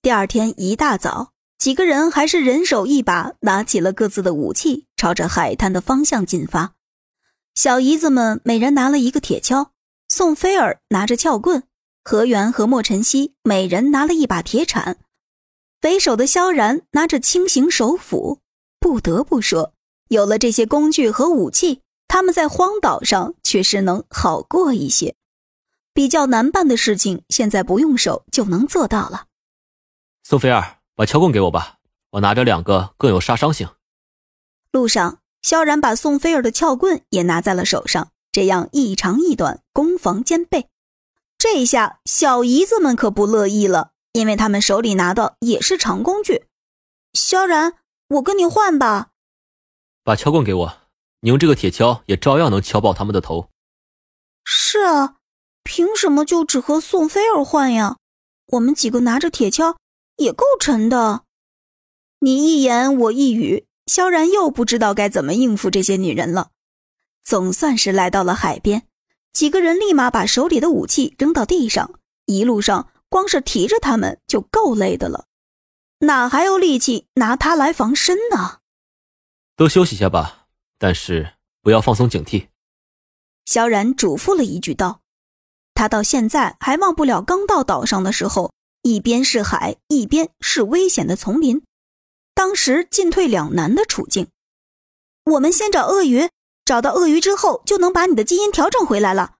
第二天一大早，几个人还是人手一把，拿起了各自的武器，朝着海滩的方向进发。小姨子们每人拿了一个铁锹，宋菲儿拿着撬棍，何源和莫晨曦每人拿了一把铁铲，为首的萧然拿着轻型手斧。不得不说，有了这些工具和武器，他们在荒岛上确实能好过一些。比较难办的事情，现在不用手就能做到了。宋菲儿，把撬棍给我吧，我拿着两个更有杀伤性。路上，萧然把宋菲儿的撬棍也拿在了手上，这样一长一短，攻防兼备。这下小姨子们可不乐意了，因为他们手里拿的也是长工具。萧然，我跟你换吧。把撬棍给我，你用这个铁锹也照样能敲爆他们的头。是啊，凭什么就只和宋菲儿换呀？我们几个拿着铁锹。也够沉的，你一言我一语，萧然又不知道该怎么应付这些女人了。总算是来到了海边，几个人立马把手里的武器扔到地上，一路上光是提着他们就够累的了，哪还有力气拿它来防身呢？都休息下吧，但是不要放松警惕。萧然嘱咐了一句道：“他到现在还忘不了刚到岛上的时候。”一边是海，一边是危险的丛林，当时进退两难的处境。我们先找鳄鱼，找到鳄鱼之后，就能把你的基因调整回来了。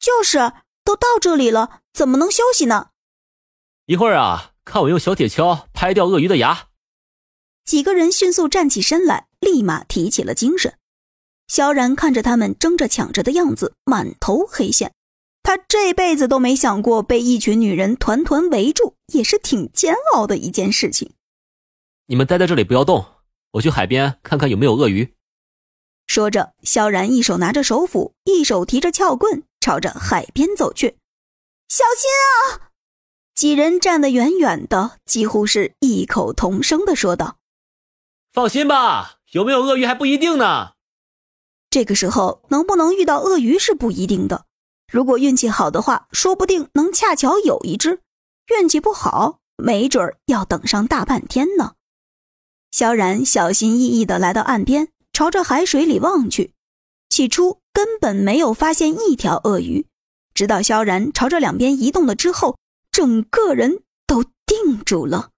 就是，都到这里了，怎么能休息呢？一会儿啊，看我用小铁锹拍掉鳄鱼的牙。几个人迅速站起身来，立马提起了精神。萧然看着他们争着抢着的样子，满头黑线。他这辈子都没想过被一群女人团团围住，也是挺煎熬的一件事情。你们待在这里不要动，我去海边看看有没有鳄鱼。说着，萧然一手拿着手斧，一手提着撬棍，朝着海边走去。小心啊！几人站得远远的，几乎是异口同声的说道：“放心吧，有没有鳄鱼还不一定呢。这个时候能不能遇到鳄鱼是不一定的。”如果运气好的话，说不定能恰巧有一只；运气不好，没准儿要等上大半天呢。萧然小心翼翼地来到岸边，朝着海水里望去。起初根本没有发现一条鳄鱼，直到萧然朝着两边移动了之后，整个人都定住了。